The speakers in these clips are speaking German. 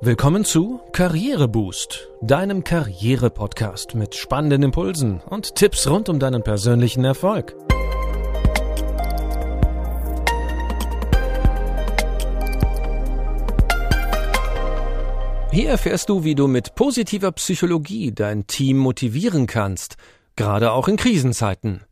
Willkommen zu Karriereboost, deinem Karriere-Podcast mit spannenden Impulsen und Tipps rund um deinen persönlichen Erfolg. Hier erfährst du, wie du mit positiver Psychologie dein Team motivieren kannst, gerade auch in Krisenzeiten.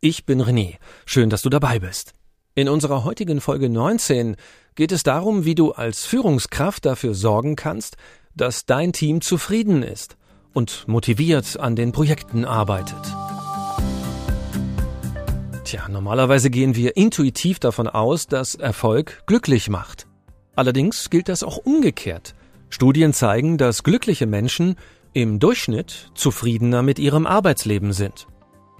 Ich bin René, schön, dass du dabei bist. In unserer heutigen Folge 19 geht es darum, wie du als Führungskraft dafür sorgen kannst, dass dein Team zufrieden ist und motiviert an den Projekten arbeitet. Tja, normalerweise gehen wir intuitiv davon aus, dass Erfolg glücklich macht. Allerdings gilt das auch umgekehrt. Studien zeigen, dass glückliche Menschen im Durchschnitt zufriedener mit ihrem Arbeitsleben sind.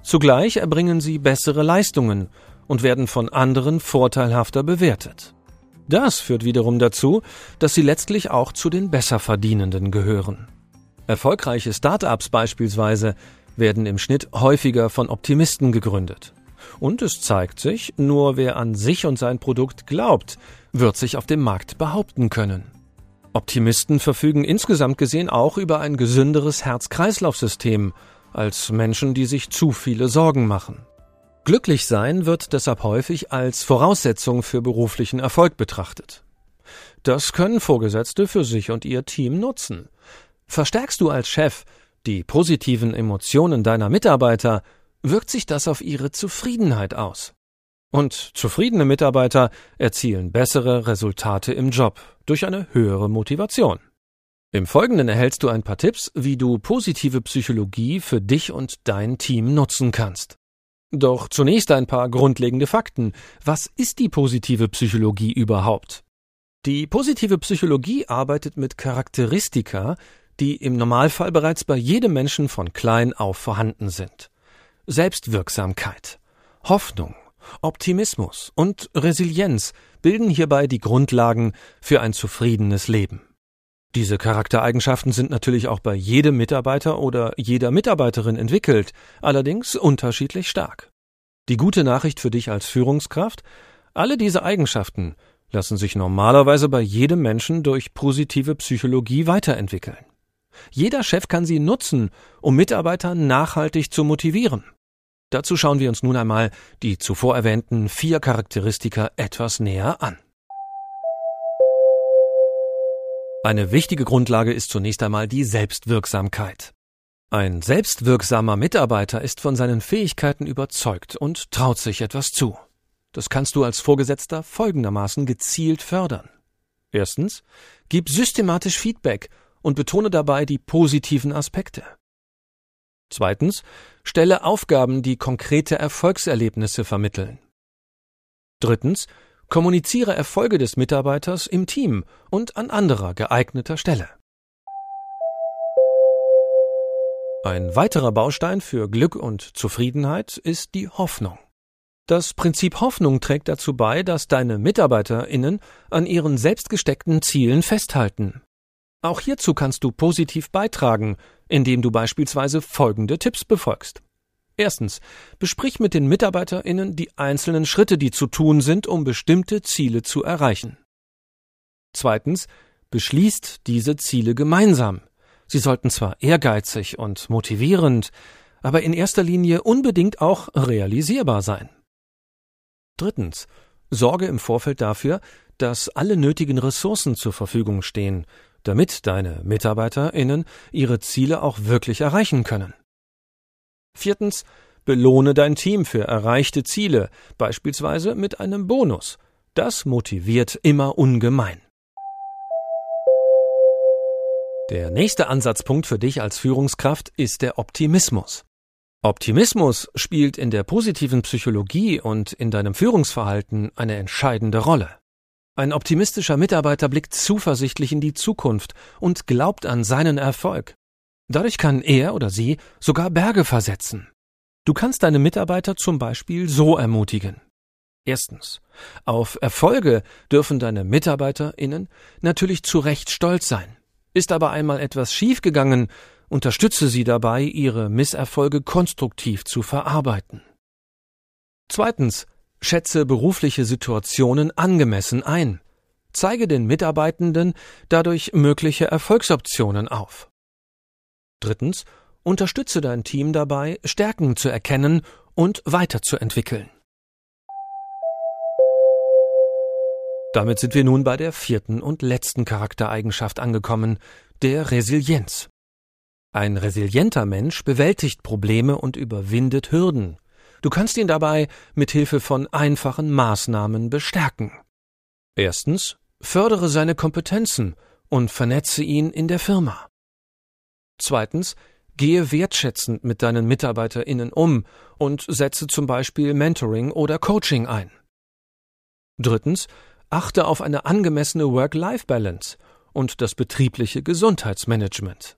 Zugleich erbringen sie bessere Leistungen und werden von anderen vorteilhafter bewertet. Das führt wiederum dazu, dass sie letztlich auch zu den Besserverdienenden gehören. Erfolgreiche Start-ups beispielsweise werden im Schnitt häufiger von Optimisten gegründet. Und es zeigt sich, nur wer an sich und sein Produkt glaubt, wird sich auf dem Markt behaupten können. Optimisten verfügen insgesamt gesehen auch über ein gesünderes Herz-Kreislauf-System als Menschen, die sich zu viele Sorgen machen. Glücklich sein wird deshalb häufig als Voraussetzung für beruflichen Erfolg betrachtet. Das können Vorgesetzte für sich und ihr Team nutzen. Verstärkst du als Chef die positiven Emotionen deiner Mitarbeiter, wirkt sich das auf ihre Zufriedenheit aus. Und zufriedene Mitarbeiter erzielen bessere Resultate im Job durch eine höhere Motivation. Im Folgenden erhältst du ein paar Tipps, wie du positive Psychologie für dich und dein Team nutzen kannst. Doch zunächst ein paar grundlegende Fakten. Was ist die positive Psychologie überhaupt? Die positive Psychologie arbeitet mit Charakteristika, die im Normalfall bereits bei jedem Menschen von klein auf vorhanden sind. Selbstwirksamkeit, Hoffnung, Optimismus und Resilienz bilden hierbei die Grundlagen für ein zufriedenes Leben. Diese Charaktereigenschaften sind natürlich auch bei jedem Mitarbeiter oder jeder Mitarbeiterin entwickelt, allerdings unterschiedlich stark. Die gute Nachricht für dich als Führungskraft? Alle diese Eigenschaften lassen sich normalerweise bei jedem Menschen durch positive Psychologie weiterentwickeln. Jeder Chef kann sie nutzen, um Mitarbeiter nachhaltig zu motivieren. Dazu schauen wir uns nun einmal die zuvor erwähnten vier Charakteristika etwas näher an. Eine wichtige Grundlage ist zunächst einmal die Selbstwirksamkeit. Ein selbstwirksamer Mitarbeiter ist von seinen Fähigkeiten überzeugt und traut sich etwas zu. Das kannst du als Vorgesetzter folgendermaßen gezielt fördern. Erstens, gib systematisch Feedback und betone dabei die positiven Aspekte. Zweitens, stelle Aufgaben, die konkrete Erfolgserlebnisse vermitteln. Drittens, Kommuniziere Erfolge des Mitarbeiters im Team und an anderer geeigneter Stelle. Ein weiterer Baustein für Glück und Zufriedenheit ist die Hoffnung. Das Prinzip Hoffnung trägt dazu bei, dass deine MitarbeiterInnen an ihren selbstgesteckten Zielen festhalten. Auch hierzu kannst du positiv beitragen, indem du beispielsweise folgende Tipps befolgst. Erstens. Besprich mit den MitarbeiterInnen die einzelnen Schritte, die zu tun sind, um bestimmte Ziele zu erreichen. Zweitens. Beschließt diese Ziele gemeinsam. Sie sollten zwar ehrgeizig und motivierend, aber in erster Linie unbedingt auch realisierbar sein. Drittens. Sorge im Vorfeld dafür, dass alle nötigen Ressourcen zur Verfügung stehen, damit deine MitarbeiterInnen ihre Ziele auch wirklich erreichen können. Viertens, belohne dein Team für erreichte Ziele, beispielsweise mit einem Bonus. Das motiviert immer ungemein. Der nächste Ansatzpunkt für dich als Führungskraft ist der Optimismus. Optimismus spielt in der positiven Psychologie und in deinem Führungsverhalten eine entscheidende Rolle. Ein optimistischer Mitarbeiter blickt zuversichtlich in die Zukunft und glaubt an seinen Erfolg. Dadurch kann er oder sie sogar Berge versetzen. Du kannst deine Mitarbeiter zum Beispiel so ermutigen. Erstens. Auf Erfolge dürfen deine MitarbeiterInnen natürlich zu Recht stolz sein. Ist aber einmal etwas schiefgegangen, unterstütze sie dabei, ihre Misserfolge konstruktiv zu verarbeiten. Zweitens. Schätze berufliche Situationen angemessen ein. zeige den Mitarbeitenden dadurch mögliche Erfolgsoptionen auf. Drittens, unterstütze dein Team dabei, Stärken zu erkennen und weiterzuentwickeln. Damit sind wir nun bei der vierten und letzten Charaktereigenschaft angekommen, der Resilienz. Ein resilienter Mensch bewältigt Probleme und überwindet Hürden. Du kannst ihn dabei mit Hilfe von einfachen Maßnahmen bestärken. Erstens, fördere seine Kompetenzen und vernetze ihn in der Firma. Zweitens, gehe wertschätzend mit deinen MitarbeiterInnen um und setze zum Beispiel Mentoring oder Coaching ein. Drittens, achte auf eine angemessene Work-Life-Balance und das betriebliche Gesundheitsmanagement.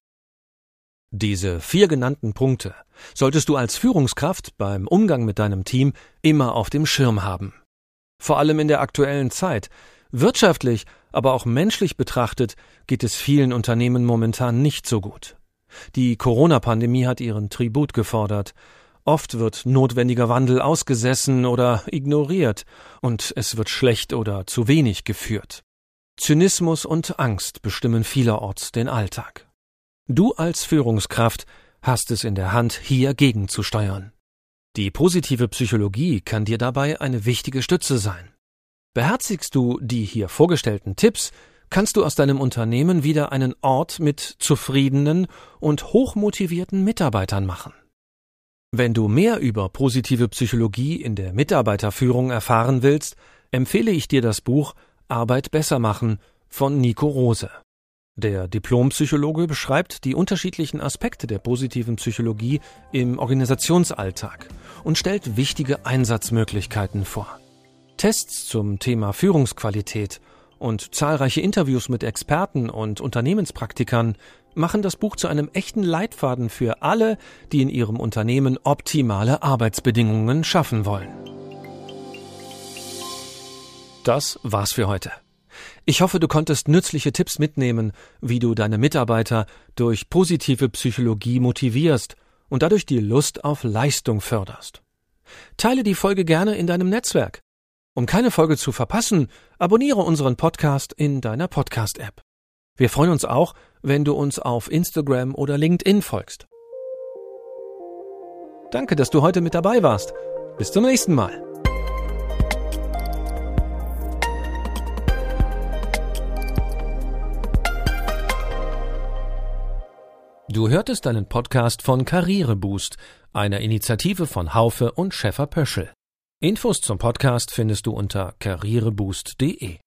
Diese vier genannten Punkte solltest du als Führungskraft beim Umgang mit deinem Team immer auf dem Schirm haben. Vor allem in der aktuellen Zeit. Wirtschaftlich, aber auch menschlich betrachtet geht es vielen Unternehmen momentan nicht so gut. Die Corona-Pandemie hat ihren Tribut gefordert. Oft wird notwendiger Wandel ausgesessen oder ignoriert, und es wird schlecht oder zu wenig geführt. Zynismus und Angst bestimmen vielerorts den Alltag. Du als Führungskraft hast es in der Hand, hier gegenzusteuern. Die positive Psychologie kann dir dabei eine wichtige Stütze sein. Beherzigst du die hier vorgestellten Tipps, kannst du aus deinem Unternehmen wieder einen Ort mit zufriedenen und hochmotivierten Mitarbeitern machen. Wenn du mehr über positive Psychologie in der Mitarbeiterführung erfahren willst, empfehle ich dir das Buch Arbeit besser machen von Nico Rose. Der Diplompsychologe beschreibt die unterschiedlichen Aspekte der positiven Psychologie im Organisationsalltag und stellt wichtige Einsatzmöglichkeiten vor. Tests zum Thema Führungsqualität und zahlreiche Interviews mit Experten und Unternehmenspraktikern machen das Buch zu einem echten Leitfaden für alle, die in ihrem Unternehmen optimale Arbeitsbedingungen schaffen wollen. Das war's für heute. Ich hoffe, du konntest nützliche Tipps mitnehmen, wie du deine Mitarbeiter durch positive Psychologie motivierst und dadurch die Lust auf Leistung förderst. Teile die Folge gerne in deinem Netzwerk. Um keine Folge zu verpassen, abonniere unseren Podcast in deiner Podcast-App. Wir freuen uns auch, wenn du uns auf Instagram oder LinkedIn folgst. Danke, dass du heute mit dabei warst. Bis zum nächsten Mal. Du hörtest einen Podcast von Karriereboost, einer Initiative von Haufe und Schäfer Pöschel. Infos zum Podcast findest du unter karriereboost.de.